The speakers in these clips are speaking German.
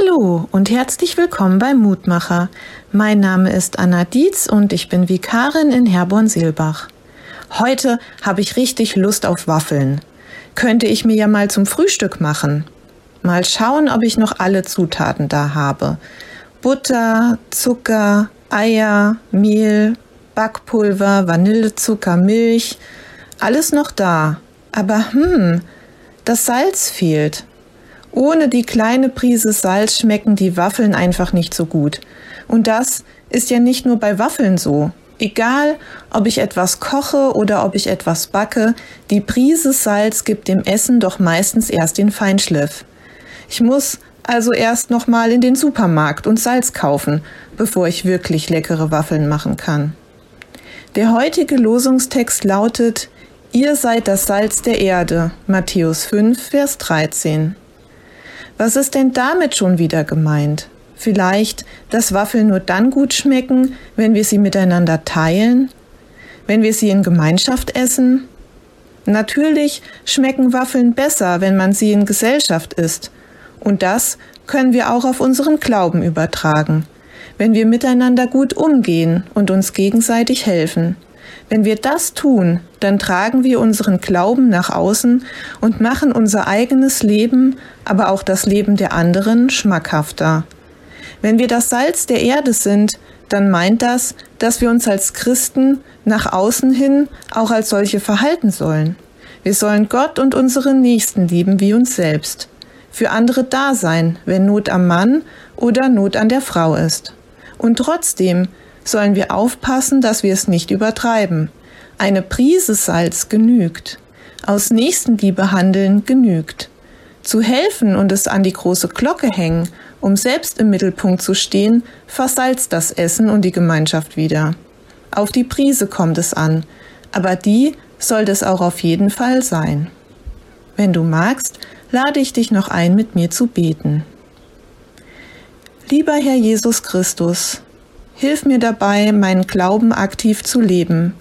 Hallo und herzlich willkommen bei Mutmacher. Mein Name ist Anna Dietz und ich bin Vikarin in Herborn-Seelbach. Heute habe ich richtig Lust auf Waffeln. Könnte ich mir ja mal zum Frühstück machen. Mal schauen, ob ich noch alle Zutaten da habe. Butter, Zucker, Eier, Mehl, Backpulver, Vanillezucker, Milch. Alles noch da. Aber hm, das Salz fehlt. Ohne die kleine Prise Salz schmecken die Waffeln einfach nicht so gut. Und das ist ja nicht nur bei Waffeln so. Egal, ob ich etwas koche oder ob ich etwas backe, die Prise Salz gibt dem Essen doch meistens erst den Feinschliff. Ich muss also erst noch mal in den Supermarkt und Salz kaufen, bevor ich wirklich leckere Waffeln machen kann. Der heutige Losungstext lautet Ihr seid das Salz der Erde, Matthäus 5, Vers 13. Was ist denn damit schon wieder gemeint? Vielleicht, dass Waffeln nur dann gut schmecken, wenn wir sie miteinander teilen? Wenn wir sie in Gemeinschaft essen? Natürlich schmecken Waffeln besser, wenn man sie in Gesellschaft isst. Und das können wir auch auf unseren Glauben übertragen. Wenn wir miteinander gut umgehen und uns gegenseitig helfen. Wenn wir das tun, dann tragen wir unseren Glauben nach außen und machen unser eigenes Leben, aber auch das Leben der anderen schmackhafter. Wenn wir das Salz der Erde sind, dann meint das, dass wir uns als Christen nach außen hin auch als solche verhalten sollen. Wir sollen Gott und unseren Nächsten lieben wie uns selbst. Für andere da sein, wenn Not am Mann oder Not an der Frau ist. Und trotzdem sollen wir aufpassen, dass wir es nicht übertreiben. Eine Prise Salz genügt. Aus Nächstenliebe handeln genügt. Zu helfen und es an die große Glocke hängen, um selbst im Mittelpunkt zu stehen, versalzt das Essen und die Gemeinschaft wieder. Auf die Prise kommt es an, aber die sollte es auch auf jeden Fall sein. Wenn du magst, lade ich dich noch ein, mit mir zu beten. Lieber Herr Jesus Christus, Hilf mir dabei, meinen Glauben aktiv zu leben.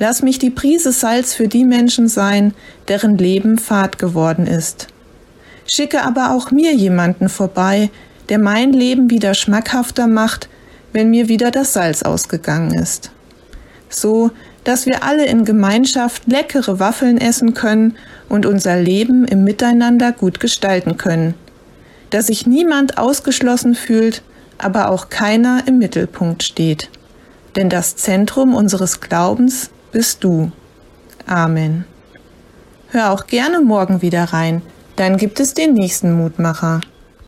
Lass mich die Prise Salz für die Menschen sein, deren Leben fad geworden ist. Schicke aber auch mir jemanden vorbei, der mein Leben wieder schmackhafter macht, wenn mir wieder das Salz ausgegangen ist. So, dass wir alle in Gemeinschaft leckere Waffeln essen können und unser Leben im Miteinander gut gestalten können. Dass sich niemand ausgeschlossen fühlt, aber auch keiner im Mittelpunkt steht. Denn das Zentrum unseres Glaubens bist du. Amen. Hör auch gerne morgen wieder rein, dann gibt es den nächsten Mutmacher.